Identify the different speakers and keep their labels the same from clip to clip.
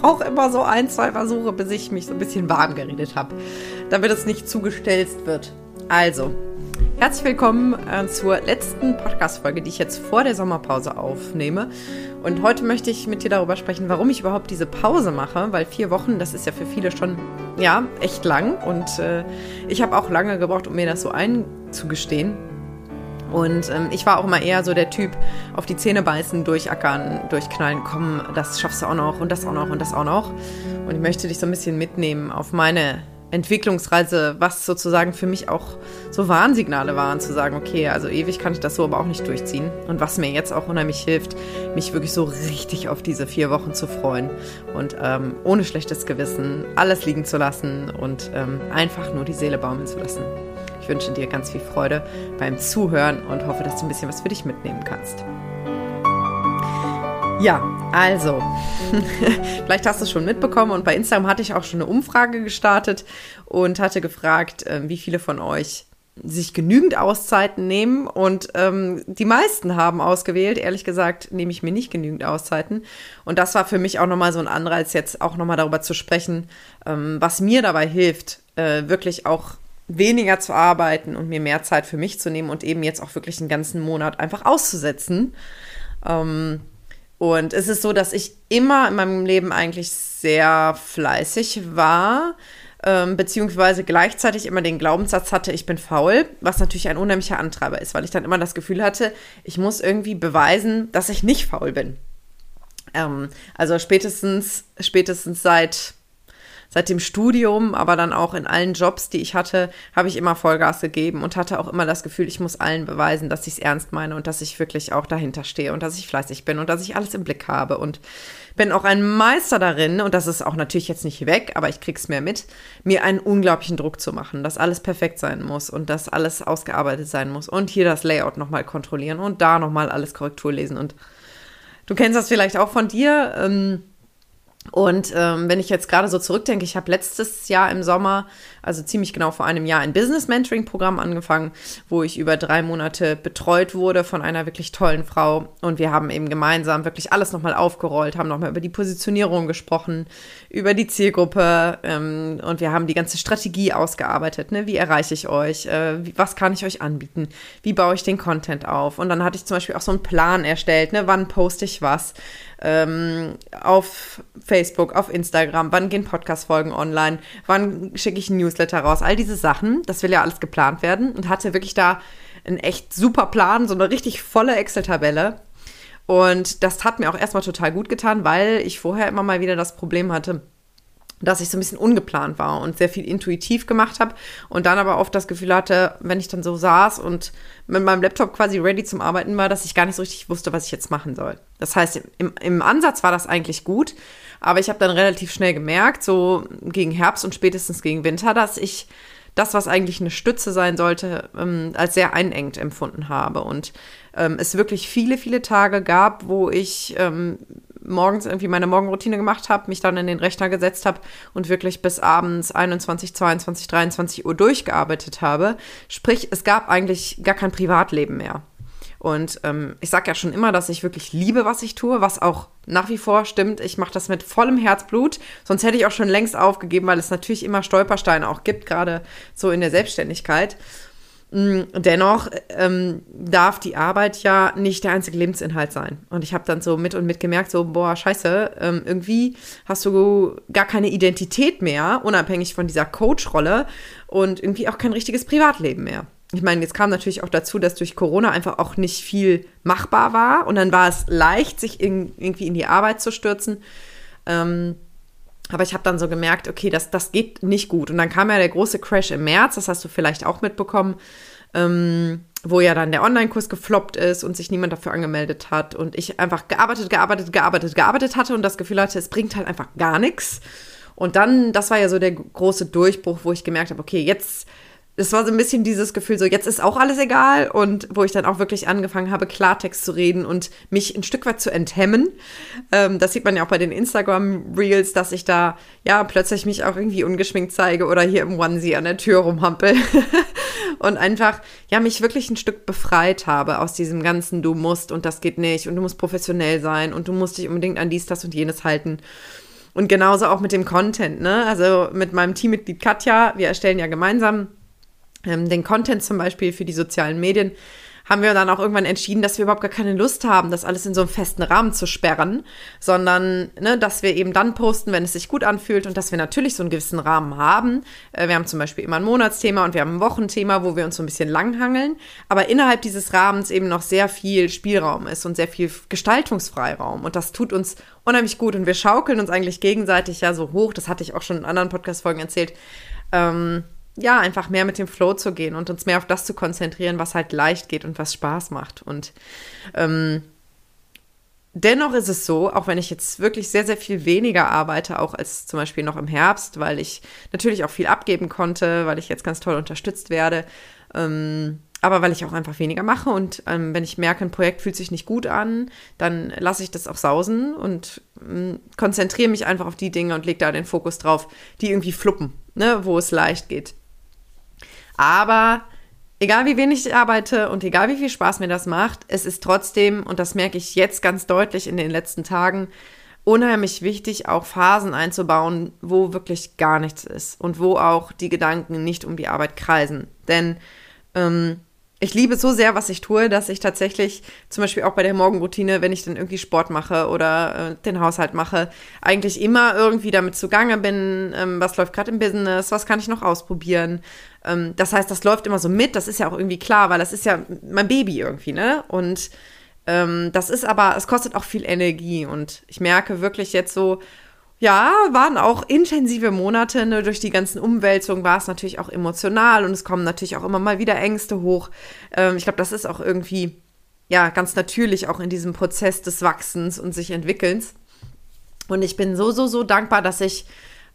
Speaker 1: brauche immer so ein, zwei Versuche, bis ich mich so ein bisschen warm geredet habe, damit es nicht zugestelzt wird. Also, herzlich willkommen äh, zur letzten Podcast-Folge, die ich jetzt vor der Sommerpause aufnehme. Und heute möchte ich mit dir darüber sprechen, warum ich überhaupt diese Pause mache, weil vier Wochen, das ist ja für viele schon, ja, echt lang. Und äh, ich habe auch lange gebraucht, um mir das so einzugestehen. Und ähm, ich war auch immer eher so der Typ, auf die Zähne beißen, durchackern, durchknallen, komm, das schaffst du auch noch und das auch noch und das auch noch. Und ich möchte dich so ein bisschen mitnehmen auf meine Entwicklungsreise, was sozusagen für mich auch so Warnsignale waren, zu sagen, okay, also ewig kann ich das so aber auch nicht durchziehen. Und was mir jetzt auch unheimlich hilft, mich wirklich so richtig auf diese vier Wochen zu freuen und ähm, ohne schlechtes Gewissen alles liegen zu lassen und ähm, einfach nur die Seele baumeln zu lassen. Ich wünsche dir ganz viel Freude beim Zuhören und hoffe, dass du ein bisschen was für dich mitnehmen kannst. Ja, also, vielleicht hast du es schon mitbekommen und bei Instagram hatte ich auch schon eine Umfrage gestartet und hatte gefragt, ähm, wie viele von euch sich genügend Auszeiten nehmen und ähm, die meisten haben ausgewählt. Ehrlich gesagt nehme ich mir nicht genügend Auszeiten und das war für mich auch nochmal so ein Anreiz, jetzt auch nochmal darüber zu sprechen, ähm, was mir dabei hilft, äh, wirklich auch weniger zu arbeiten und mir mehr Zeit für mich zu nehmen und eben jetzt auch wirklich einen ganzen Monat einfach auszusetzen. Ähm, und es ist so, dass ich immer in meinem Leben eigentlich sehr fleißig war, ähm, beziehungsweise gleichzeitig immer den Glaubenssatz hatte, ich bin faul, was natürlich ein unheimlicher Antreiber ist, weil ich dann immer das Gefühl hatte, ich muss irgendwie beweisen, dass ich nicht faul bin. Ähm, also spätestens, spätestens seit seit dem Studium, aber dann auch in allen Jobs, die ich hatte, habe ich immer Vollgas gegeben und hatte auch immer das Gefühl, ich muss allen beweisen, dass ich es ernst meine und dass ich wirklich auch dahinter stehe und dass ich fleißig bin und dass ich alles im Blick habe und bin auch ein Meister darin, und das ist auch natürlich jetzt nicht weg, aber ich krieg's mehr mit, mir einen unglaublichen Druck zu machen, dass alles perfekt sein muss und dass alles ausgearbeitet sein muss und hier das Layout nochmal kontrollieren und da nochmal alles Korrektur lesen und du kennst das vielleicht auch von dir. Ähm, und ähm, wenn ich jetzt gerade so zurückdenke, ich habe letztes Jahr im Sommer, also ziemlich genau vor einem Jahr, ein Business Mentoring Programm angefangen, wo ich über drei Monate betreut wurde von einer wirklich tollen Frau. Und wir haben eben gemeinsam wirklich alles nochmal aufgerollt, haben nochmal über die Positionierung gesprochen, über die Zielgruppe ähm, und wir haben die ganze Strategie ausgearbeitet. Ne? Wie erreiche ich euch? Äh, wie, was kann ich euch anbieten? Wie baue ich den Content auf? Und dann hatte ich zum Beispiel auch so einen Plan erstellt, ne? wann poste ich was? ähm, auf Facebook, auf Instagram, wann gehen Podcast-Folgen online, wann schicke ich ein Newsletter raus, all diese Sachen, das will ja alles geplant werden und hatte wirklich da einen echt super Plan, so eine richtig volle Excel-Tabelle. Und das hat mir auch erstmal total gut getan, weil ich vorher immer mal wieder das Problem hatte, dass ich so ein bisschen ungeplant war und sehr viel intuitiv gemacht habe und dann aber oft das Gefühl hatte, wenn ich dann so saß und mit meinem Laptop quasi ready zum Arbeiten war, dass ich gar nicht so richtig wusste, was ich jetzt machen soll. Das heißt, im, im Ansatz war das eigentlich gut, aber ich habe dann relativ schnell gemerkt, so gegen Herbst und spätestens gegen Winter, dass ich das, was eigentlich eine Stütze sein sollte, ähm, als sehr einengt empfunden habe. Und ähm, es wirklich viele, viele Tage gab, wo ich ähm, morgens irgendwie meine Morgenroutine gemacht habe, mich dann in den Rechner gesetzt habe und wirklich bis abends 21, 22, 23 Uhr durchgearbeitet habe. Sprich, es gab eigentlich gar kein Privatleben mehr. Und ähm, ich sage ja schon immer, dass ich wirklich liebe, was ich tue, was auch nach wie vor stimmt. Ich mache das mit vollem Herzblut. Sonst hätte ich auch schon längst aufgegeben, weil es natürlich immer Stolpersteine auch gibt, gerade so in der Selbstständigkeit. Mm, dennoch ähm, darf die Arbeit ja nicht der einzige Lebensinhalt sein. Und ich habe dann so mit und mit gemerkt, so, boah, scheiße, ähm, irgendwie hast du gar keine Identität mehr, unabhängig von dieser Coach-Rolle und irgendwie auch kein richtiges Privatleben mehr. Ich meine, jetzt kam natürlich auch dazu, dass durch Corona einfach auch nicht viel machbar war. Und dann war es leicht, sich in, irgendwie in die Arbeit zu stürzen. Ähm, aber ich habe dann so gemerkt, okay, das, das geht nicht gut. Und dann kam ja der große Crash im März, das hast du vielleicht auch mitbekommen, ähm, wo ja dann der Online-Kurs gefloppt ist und sich niemand dafür angemeldet hat. Und ich einfach gearbeitet, gearbeitet, gearbeitet, gearbeitet hatte und das Gefühl hatte, es bringt halt einfach gar nichts. Und dann, das war ja so der große Durchbruch, wo ich gemerkt habe, okay, jetzt das war so ein bisschen dieses Gefühl, so jetzt ist auch alles egal und wo ich dann auch wirklich angefangen habe, Klartext zu reden und mich ein Stück weit zu enthemmen. Ähm, das sieht man ja auch bei den Instagram-Reels, dass ich da ja plötzlich mich auch irgendwie ungeschminkt zeige oder hier im Onesie an der Tür rumhampel und einfach ja mich wirklich ein Stück befreit habe aus diesem ganzen Du musst und das geht nicht und du musst professionell sein und du musst dich unbedingt an dies, das und jenes halten. und genauso auch mit dem Content, ne? Also mit meinem Teammitglied Katja, wir erstellen ja gemeinsam den Content zum Beispiel für die sozialen Medien haben wir dann auch irgendwann entschieden, dass wir überhaupt gar keine Lust haben, das alles in so einem festen Rahmen zu sperren, sondern ne, dass wir eben dann posten, wenn es sich gut anfühlt und dass wir natürlich so einen gewissen Rahmen haben. Äh, wir haben zum Beispiel immer ein Monatsthema und wir haben ein Wochenthema, wo wir uns so ein bisschen langhangeln, aber innerhalb dieses Rahmens eben noch sehr viel Spielraum ist und sehr viel Gestaltungsfreiraum. Und das tut uns unheimlich gut und wir schaukeln uns eigentlich gegenseitig ja so hoch, das hatte ich auch schon in anderen Podcast-Folgen erzählt, ähm, ja, einfach mehr mit dem Flow zu gehen und uns mehr auf das zu konzentrieren, was halt leicht geht und was Spaß macht. Und ähm, dennoch ist es so, auch wenn ich jetzt wirklich sehr, sehr viel weniger arbeite, auch als zum Beispiel noch im Herbst, weil ich natürlich auch viel abgeben konnte, weil ich jetzt ganz toll unterstützt werde. Ähm, aber weil ich auch einfach weniger mache und ähm, wenn ich merke, ein Projekt fühlt sich nicht gut an, dann lasse ich das auch sausen und ähm, konzentriere mich einfach auf die Dinge und lege da den Fokus drauf, die irgendwie fluppen, ne, wo es leicht geht. Aber egal wie wenig ich arbeite und egal wie viel Spaß mir das macht, es ist trotzdem, und das merke ich jetzt ganz deutlich in den letzten Tagen, unheimlich wichtig, auch Phasen einzubauen, wo wirklich gar nichts ist und wo auch die Gedanken nicht um die Arbeit kreisen. Denn ähm, ich liebe so sehr, was ich tue, dass ich tatsächlich zum Beispiel auch bei der Morgenroutine, wenn ich dann irgendwie Sport mache oder äh, den Haushalt mache, eigentlich immer irgendwie damit zugange bin, ähm, was läuft gerade im Business, was kann ich noch ausprobieren. Ähm, das heißt, das läuft immer so mit, das ist ja auch irgendwie klar, weil das ist ja mein Baby irgendwie, ne? Und ähm, das ist aber, es kostet auch viel Energie und ich merke wirklich jetzt so, ja, waren auch intensive Monate. Ne? Durch die ganzen Umwälzungen war es natürlich auch emotional und es kommen natürlich auch immer mal wieder Ängste hoch. Ähm, ich glaube, das ist auch irgendwie ja ganz natürlich auch in diesem Prozess des Wachsens und sich Entwickelns. Und ich bin so, so, so dankbar, dass ich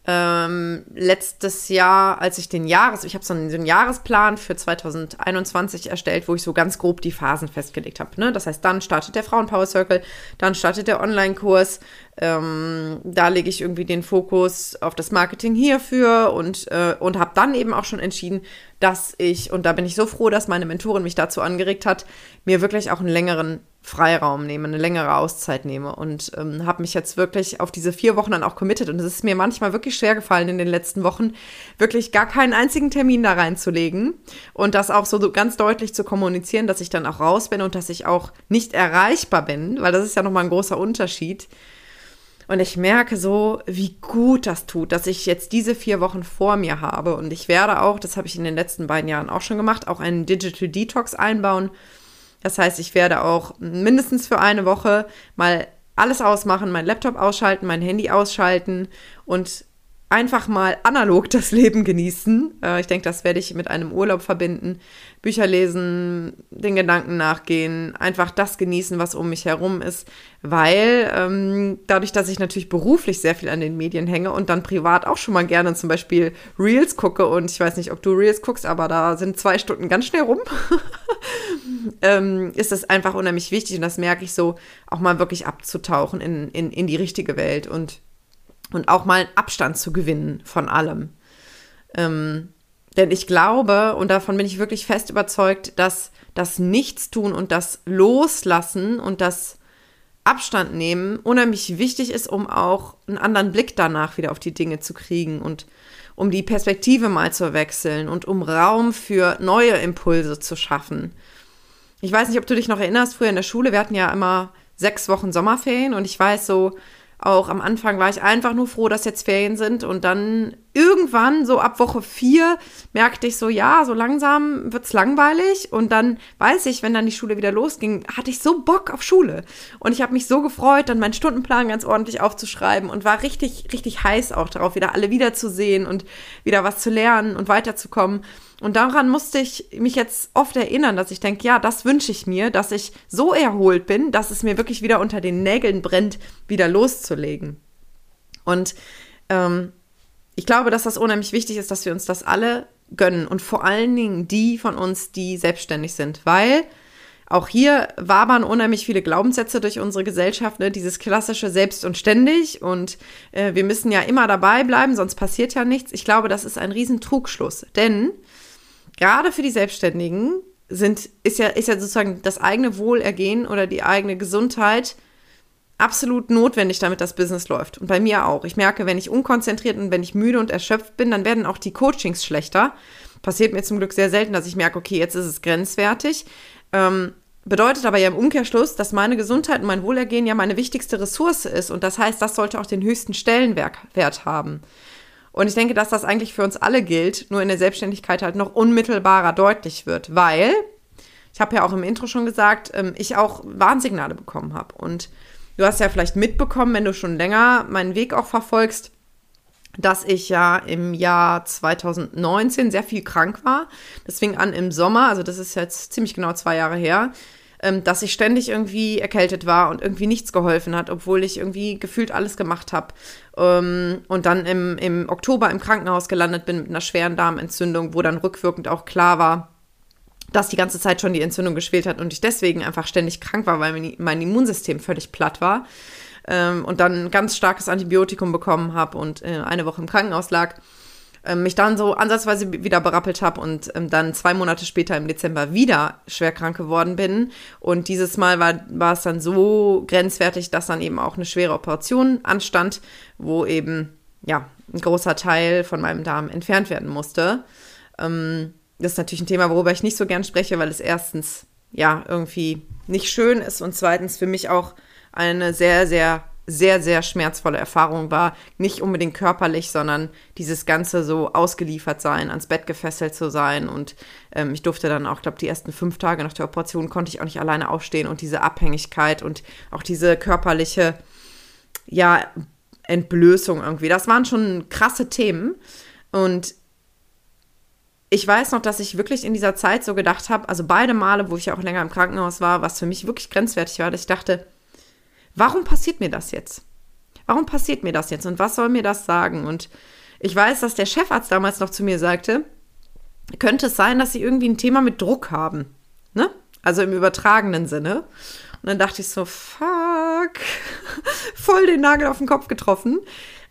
Speaker 1: ähm, letztes Jahr, als ich den Jahres, ich habe so so einen, Jahresplan für 2021 erstellt, wo ich so ganz grob die Phasen festgelegt habe. Ne? Das heißt, dann startet der Frauenpower Circle, dann startet der Online-Kurs, ähm, da lege ich irgendwie den Fokus auf das Marketing hierfür und, äh, und habe dann eben auch schon entschieden, dass ich, und da bin ich so froh, dass meine Mentorin mich dazu angeregt hat, mir wirklich auch einen längeren Freiraum nehme, eine längere Auszeit nehme und ähm, habe mich jetzt wirklich auf diese vier Wochen dann auch committed. Und es ist mir manchmal wirklich schwer gefallen in den letzten Wochen, wirklich gar keinen einzigen Termin da reinzulegen und das auch so ganz deutlich zu kommunizieren, dass ich dann auch raus bin und dass ich auch nicht erreichbar bin, weil das ist ja nochmal ein großer Unterschied. Und ich merke so, wie gut das tut, dass ich jetzt diese vier Wochen vor mir habe. Und ich werde auch, das habe ich in den letzten beiden Jahren auch schon gemacht, auch einen Digital Detox einbauen das heißt, ich werde auch mindestens für eine Woche mal alles ausmachen, mein Laptop ausschalten, mein Handy ausschalten und einfach mal analog das Leben genießen. Äh, ich denke, das werde ich mit einem Urlaub verbinden. Bücher lesen, den Gedanken nachgehen, einfach das genießen, was um mich herum ist, weil ähm, dadurch, dass ich natürlich beruflich sehr viel an den Medien hänge und dann privat auch schon mal gerne zum Beispiel Reels gucke und ich weiß nicht, ob du Reels guckst, aber da sind zwei Stunden ganz schnell rum, ähm, ist es einfach unheimlich wichtig und das merke ich so, auch mal wirklich abzutauchen in, in, in die richtige Welt und und auch mal Abstand zu gewinnen von allem. Ähm, denn ich glaube, und davon bin ich wirklich fest überzeugt, dass das Nichtstun und das Loslassen und das Abstand nehmen unheimlich wichtig ist, um auch einen anderen Blick danach wieder auf die Dinge zu kriegen und um die Perspektive mal zu wechseln und um Raum für neue Impulse zu schaffen. Ich weiß nicht, ob du dich noch erinnerst, früher in der Schule, wir hatten ja immer sechs Wochen Sommerferien und ich weiß so, auch am Anfang war ich einfach nur froh, dass jetzt Ferien sind. Und dann irgendwann, so ab Woche vier, merkte ich so, ja, so langsam wird's langweilig. Und dann weiß ich, wenn dann die Schule wieder losging, hatte ich so Bock auf Schule. Und ich habe mich so gefreut, dann meinen Stundenplan ganz ordentlich aufzuschreiben und war richtig, richtig heiß auch darauf, wieder alle wiederzusehen und wieder was zu lernen und weiterzukommen. Und daran musste ich mich jetzt oft erinnern, dass ich denke, ja, das wünsche ich mir, dass ich so erholt bin, dass es mir wirklich wieder unter den Nägeln brennt, wieder loszulegen. Und ähm, ich glaube, dass das unheimlich wichtig ist, dass wir uns das alle gönnen und vor allen Dingen die von uns, die selbstständig sind, weil auch hier wabern unheimlich viele Glaubenssätze durch unsere Gesellschaft, ne? dieses klassische selbst und ständig und äh, wir müssen ja immer dabei bleiben, sonst passiert ja nichts. Ich glaube, das ist ein Riesentrugschluss, denn gerade für die Selbstständigen sind, ist ja, ist ja sozusagen das eigene Wohlergehen oder die eigene Gesundheit absolut notwendig, damit das Business läuft. Und bei mir auch. Ich merke, wenn ich unkonzentriert und wenn ich müde und erschöpft bin, dann werden auch die Coachings schlechter. Passiert mir zum Glück sehr selten, dass ich merke, okay, jetzt ist es grenzwertig. Ähm, bedeutet aber ja im Umkehrschluss, dass meine Gesundheit und mein Wohlergehen ja meine wichtigste Ressource ist. Und das heißt, das sollte auch den höchsten Stellenwert haben. Und ich denke, dass das eigentlich für uns alle gilt, nur in der Selbstständigkeit halt noch unmittelbarer deutlich wird, weil, ich habe ja auch im Intro schon gesagt, ähm, ich auch Warnsignale bekommen habe. Und du hast ja vielleicht mitbekommen, wenn du schon länger meinen Weg auch verfolgst, dass ich ja im Jahr 2019 sehr viel krank war. Das fing an im Sommer, also das ist jetzt ziemlich genau zwei Jahre her ähm, dass ich ständig irgendwie erkältet war und irgendwie nichts geholfen hat, obwohl ich irgendwie gefühlt alles gemacht habe. Ähm, und dann im, im Oktober im Krankenhaus gelandet bin mit einer schweren Darmentzündung, wo dann rückwirkend auch klar war, dass die ganze Zeit schon die Entzündung geschwelt hat und ich deswegen einfach ständig krank war, weil mein Immunsystem völlig platt war. Ähm, und dann ein ganz starkes Antibiotikum bekommen habe und äh, eine Woche im Krankenhaus lag ähm, mich dann so ansatzweise wieder berappelt habe und ähm, dann zwei Monate später im Dezember wieder schwer krank geworden bin. Und dieses Mal war, war es dann so grenzwertig, dass dann eben auch eine schwere Operation anstand, wo eben ja ein großer Teil von meinem Darm entfernt werden musste. Ähm, das ist natürlich ein Thema, worüber ich nicht so gern spreche, weil es erstens ja irgendwie nicht schön ist und zweitens für mich auch eine sehr, sehr sehr, sehr schmerzvolle Erfahrung war. Nicht unbedingt körperlich, sondern dieses Ganze so ausgeliefert sein, ans Bett gefesselt zu sein. Und ähm, ich durfte dann auch, glaube die ersten fünf Tage nach der Operation konnte ich auch nicht alleine aufstehen. Und diese Abhängigkeit und auch diese körperliche, ja, Entblößung irgendwie. Das waren schon krasse Themen. Und ich weiß noch, dass ich wirklich in dieser Zeit so gedacht habe, also beide Male, wo ich ja auch länger im Krankenhaus war, was für mich wirklich grenzwertig war, dass ich dachte, warum passiert mir das jetzt? Warum passiert mir das jetzt und was soll mir das sagen? Und ich weiß, dass der Chefarzt damals noch zu mir sagte, könnte es sein, dass sie irgendwie ein Thema mit Druck haben, ne? Also im übertragenen Sinne. Und dann dachte ich so, fuck, voll den Nagel auf den Kopf getroffen.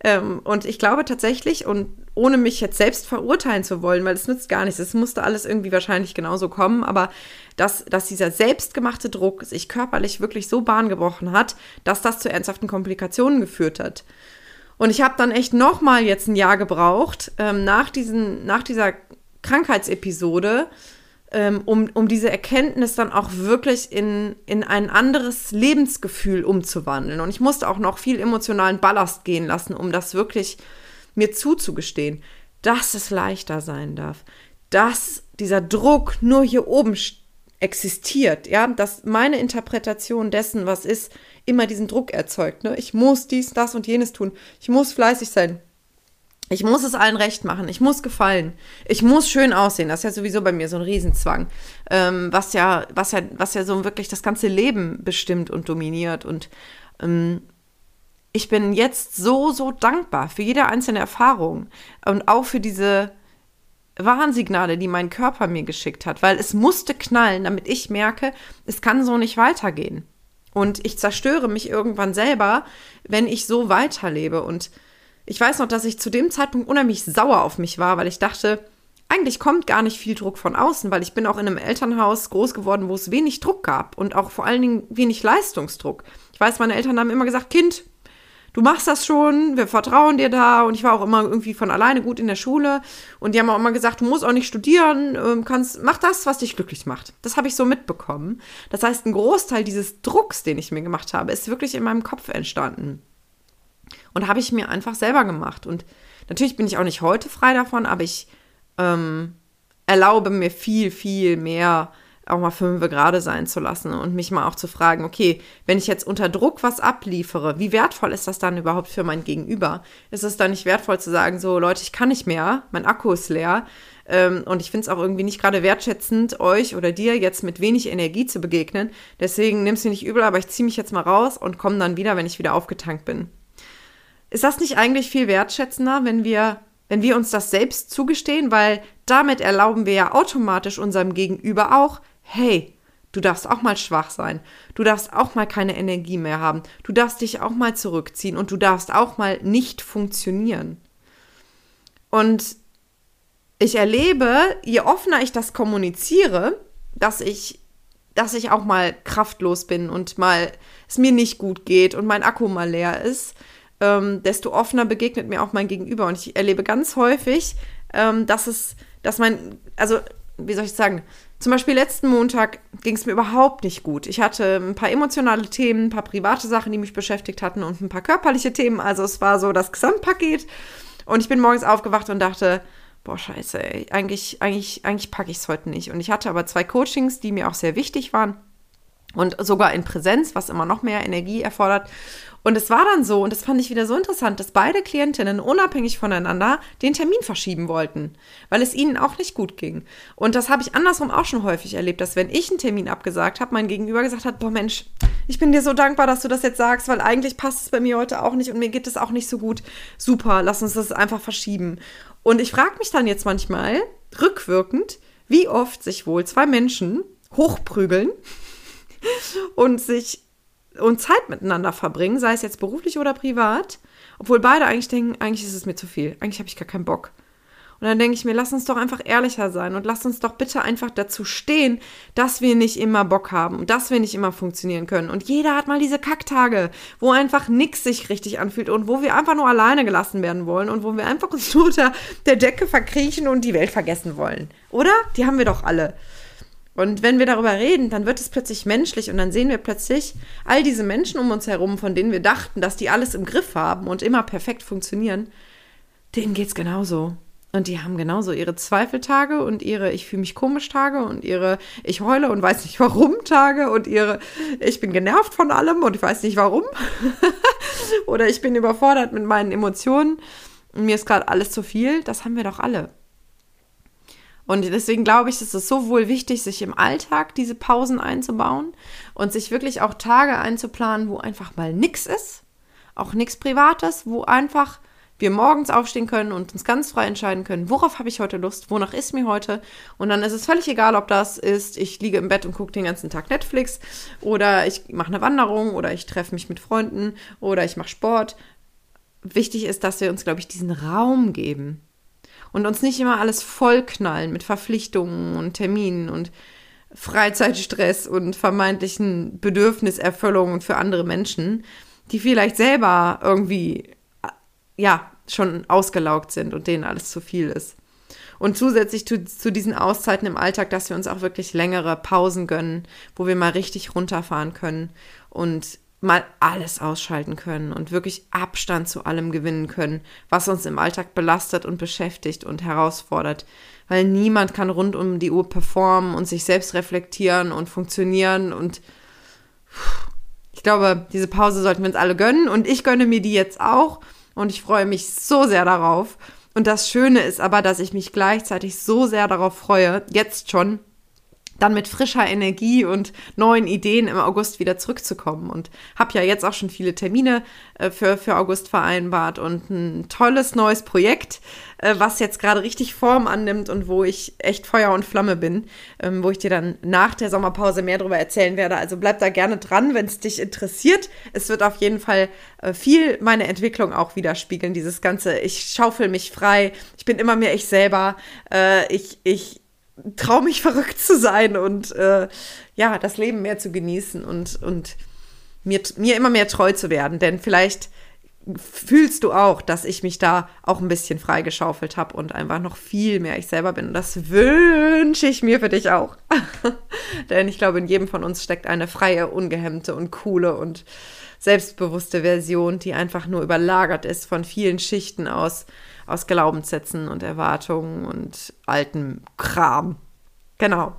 Speaker 1: Ähm, und ich glaube tatsächlich, und ohne mich jetzt selbst verurteilen zu wollen, weil es nützt gar nichts, es musste alles irgendwie wahrscheinlich genauso kommen, aber dass, dass dieser selbstgemachte Druck sich körperlich wirklich so Bahn gebrochen hat, dass das zu ernsthaften Komplikationen geführt hat. Und ich habe dann echt nochmal jetzt ein Jahr gebraucht, ähm, nach, diesen, nach dieser Krankheitsepisode, um, um diese Erkenntnis dann auch wirklich in, in ein anderes Lebensgefühl umzuwandeln. Und ich musste auch noch viel emotionalen Ballast gehen lassen, um das wirklich mir zuzugestehen, dass es leichter sein darf, dass dieser Druck nur hier oben existiert, ja, dass meine Interpretation dessen, was ist, immer diesen Druck erzeugt. Ne? Ich muss dies, das und jenes tun. Ich muss fleißig sein. Ich muss es allen recht machen. Ich muss gefallen. Ich muss schön aussehen. Das ist ja sowieso bei mir so ein Riesenzwang, ähm, was ja, was ja, was ja so wirklich das ganze Leben bestimmt und dominiert. Und ähm, ich bin jetzt so, so dankbar für jede einzelne Erfahrung und auch für diese Warnsignale, die mein Körper mir geschickt hat, weil es musste knallen, damit ich merke, es kann so nicht weitergehen. Und ich zerstöre mich irgendwann selber, wenn ich so weiterlebe. Und ich weiß noch, dass ich zu dem Zeitpunkt unheimlich sauer auf mich war, weil ich dachte, eigentlich kommt gar nicht viel Druck von außen, weil ich bin auch in einem Elternhaus groß geworden, wo es wenig Druck gab und auch vor allen Dingen wenig Leistungsdruck. Ich weiß, meine Eltern haben immer gesagt, Kind, du machst das schon, wir vertrauen dir da und ich war auch immer irgendwie von alleine gut in der Schule und die haben auch immer gesagt, du musst auch nicht studieren, ähm, kannst, mach das, was dich glücklich macht. Das habe ich so mitbekommen. Das heißt, ein Großteil dieses Drucks, den ich mir gemacht habe, ist wirklich in meinem Kopf entstanden. Und habe ich mir einfach selber gemacht. Und natürlich bin ich auch nicht heute frei davon, aber ich ähm, erlaube mir viel, viel mehr auch mal fünf gerade sein zu lassen und mich mal auch zu fragen, okay, wenn ich jetzt unter Druck was abliefere, wie wertvoll ist das dann überhaupt für mein Gegenüber? Ist es dann nicht wertvoll zu sagen, so Leute, ich kann nicht mehr, mein Akku ist leer ähm, und ich finde es auch irgendwie nicht gerade wertschätzend, euch oder dir jetzt mit wenig Energie zu begegnen. Deswegen nimm's mir nicht übel, aber ich ziehe mich jetzt mal raus und komme dann wieder, wenn ich wieder aufgetankt bin. Ist das nicht eigentlich viel wertschätzender, wenn wir, wenn wir uns das selbst zugestehen, weil damit erlauben wir ja automatisch unserem Gegenüber auch, hey, du darfst auch mal schwach sein, du darfst auch mal keine Energie mehr haben, du darfst dich auch mal zurückziehen und du darfst auch mal nicht funktionieren. Und ich erlebe, je offener ich das kommuniziere, dass ich dass ich auch mal kraftlos bin und mal es mir nicht gut geht und mein Akku mal leer ist, ähm, desto offener begegnet mir auch mein Gegenüber. Und ich erlebe ganz häufig, ähm, dass es, dass mein, also wie soll ich sagen, zum Beispiel letzten Montag ging es mir überhaupt nicht gut. Ich hatte ein paar emotionale Themen, ein paar private Sachen, die mich beschäftigt hatten und ein paar körperliche Themen. Also es war so das Gesamtpaket. Und ich bin morgens aufgewacht und dachte, boah, scheiße, ey, eigentlich, eigentlich, eigentlich packe ich es heute nicht. Und ich hatte aber zwei Coachings, die mir auch sehr wichtig waren. Und sogar in Präsenz, was immer noch mehr Energie erfordert. Und es war dann so, und das fand ich wieder so interessant, dass beide Klientinnen unabhängig voneinander den Termin verschieben wollten, weil es ihnen auch nicht gut ging. Und das habe ich andersrum auch schon häufig erlebt, dass wenn ich einen Termin abgesagt habe, mein Gegenüber gesagt hat, boah Mensch, ich bin dir so dankbar, dass du das jetzt sagst, weil eigentlich passt es bei mir heute auch nicht und mir geht es auch nicht so gut. Super, lass uns das einfach verschieben. Und ich frage mich dann jetzt manchmal, rückwirkend, wie oft sich wohl zwei Menschen hochprügeln und sich und Zeit miteinander verbringen, sei es jetzt beruflich oder privat, obwohl beide eigentlich denken, eigentlich ist es mir zu viel, eigentlich habe ich gar keinen Bock. Und dann denke ich mir, lass uns doch einfach ehrlicher sein und lass uns doch bitte einfach dazu stehen, dass wir nicht immer Bock haben und dass wir nicht immer funktionieren können. Und jeder hat mal diese Kacktage, wo einfach nichts sich richtig anfühlt und wo wir einfach nur alleine gelassen werden wollen und wo wir einfach uns unter der Decke verkriechen und die Welt vergessen wollen. Oder? Die haben wir doch alle. Und wenn wir darüber reden, dann wird es plötzlich menschlich und dann sehen wir plötzlich all diese Menschen um uns herum, von denen wir dachten, dass die alles im Griff haben und immer perfekt funktionieren, denen geht es genauso. Und die haben genauso ihre Zweifeltage und ihre Ich fühle mich komisch Tage und ihre Ich heule und weiß nicht warum Tage und ihre Ich bin genervt von allem und ich weiß nicht warum. Oder ich bin überfordert mit meinen Emotionen und mir ist gerade alles zu viel. Das haben wir doch alle. Und deswegen glaube ich, ist es so wohl wichtig, sich im Alltag diese Pausen einzubauen und sich wirklich auch Tage einzuplanen, wo einfach mal nichts ist, auch nichts Privates, wo einfach wir morgens aufstehen können und uns ganz frei entscheiden können, worauf habe ich heute Lust, wonach ist mir heute. Und dann ist es völlig egal, ob das ist, ich liege im Bett und gucke den ganzen Tag Netflix oder ich mache eine Wanderung oder ich treffe mich mit Freunden oder ich mache Sport. Wichtig ist, dass wir uns, glaube ich, diesen Raum geben und uns nicht immer alles vollknallen mit Verpflichtungen und Terminen und Freizeitstress und vermeintlichen Bedürfniserfüllungen für andere Menschen, die vielleicht selber irgendwie, ja, schon ausgelaugt sind und denen alles zu viel ist. Und zusätzlich zu, zu, diesen Auszeiten im Alltag, dass wir uns auch wirklich längere Pausen gönnen, wo wir mal richtig runterfahren können und mal alles ausschalten können und wirklich Abstand zu allem gewinnen können, was uns im Alltag belastet und beschäftigt und herausfordert. Weil niemand kann rund um die Uhr performen und sich selbst reflektieren und funktionieren und ich glaube, diese Pause sollten wir uns alle gönnen und ich gönne mir die jetzt auch und ich freue mich so sehr darauf. Und das Schöne ist aber, dass ich mich gleichzeitig so sehr darauf freue, jetzt schon dann mit frischer Energie und neuen Ideen im August wieder zurückzukommen. Und habe ja jetzt auch schon viele Termine äh, für, für August vereinbart und ein tolles neues Projekt, äh, was jetzt gerade richtig Form annimmt und wo ich echt Feuer und Flamme bin, ähm, wo ich dir dann nach der Sommerpause mehr darüber erzählen werde. Also bleib da gerne dran, wenn es dich interessiert. Es wird auf jeden Fall äh, viel meine Entwicklung auch widerspiegeln, dieses Ganze. Ich schaufel mich frei, ich bin immer mehr ich selber. Äh, ich, ich, traue mich verrückt zu sein und äh, ja, das Leben mehr zu genießen und, und mir, mir immer mehr treu zu werden. Denn vielleicht fühlst du auch, dass ich mich da auch ein bisschen freigeschaufelt habe und einfach noch viel mehr ich selber bin. Und das wünsche ich mir für dich auch. Denn ich glaube, in jedem von uns steckt eine freie, ungehemmte und coole und selbstbewusste Version, die einfach nur überlagert ist von vielen Schichten aus aus Glaubenssätzen und Erwartungen und altem Kram. Genau.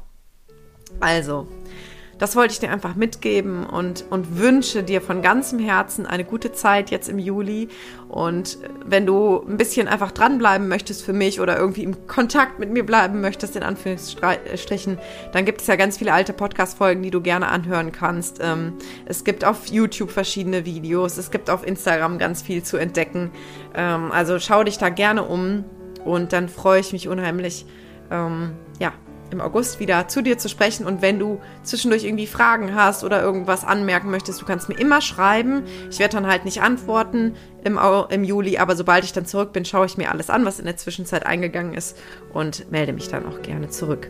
Speaker 1: Also, das wollte ich dir einfach mitgeben und, und wünsche dir von ganzem Herzen eine gute Zeit jetzt im Juli. Und wenn du ein bisschen einfach dranbleiben möchtest für mich oder irgendwie im Kontakt mit mir bleiben möchtest, in Anführungsstrichen, dann gibt es ja ganz viele alte Podcast-Folgen, die du gerne anhören kannst. Ähm, es gibt auf YouTube verschiedene Videos, es gibt auf Instagram ganz viel zu entdecken. Ähm, also schau dich da gerne um und dann freue ich mich unheimlich, ähm, im August wieder zu dir zu sprechen. Und wenn du zwischendurch irgendwie Fragen hast oder irgendwas anmerken möchtest, du kannst mir immer schreiben. Ich werde dann halt nicht antworten im, im Juli, aber sobald ich dann zurück bin, schaue ich mir alles an, was in der Zwischenzeit eingegangen ist und melde mich dann auch gerne zurück.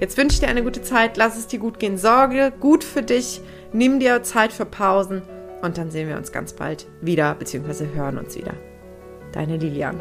Speaker 1: Jetzt wünsche ich dir eine gute Zeit, lass es dir gut gehen, sorge gut für dich, nimm dir Zeit für Pausen und dann sehen wir uns ganz bald wieder, beziehungsweise hören uns wieder. Deine Lilian.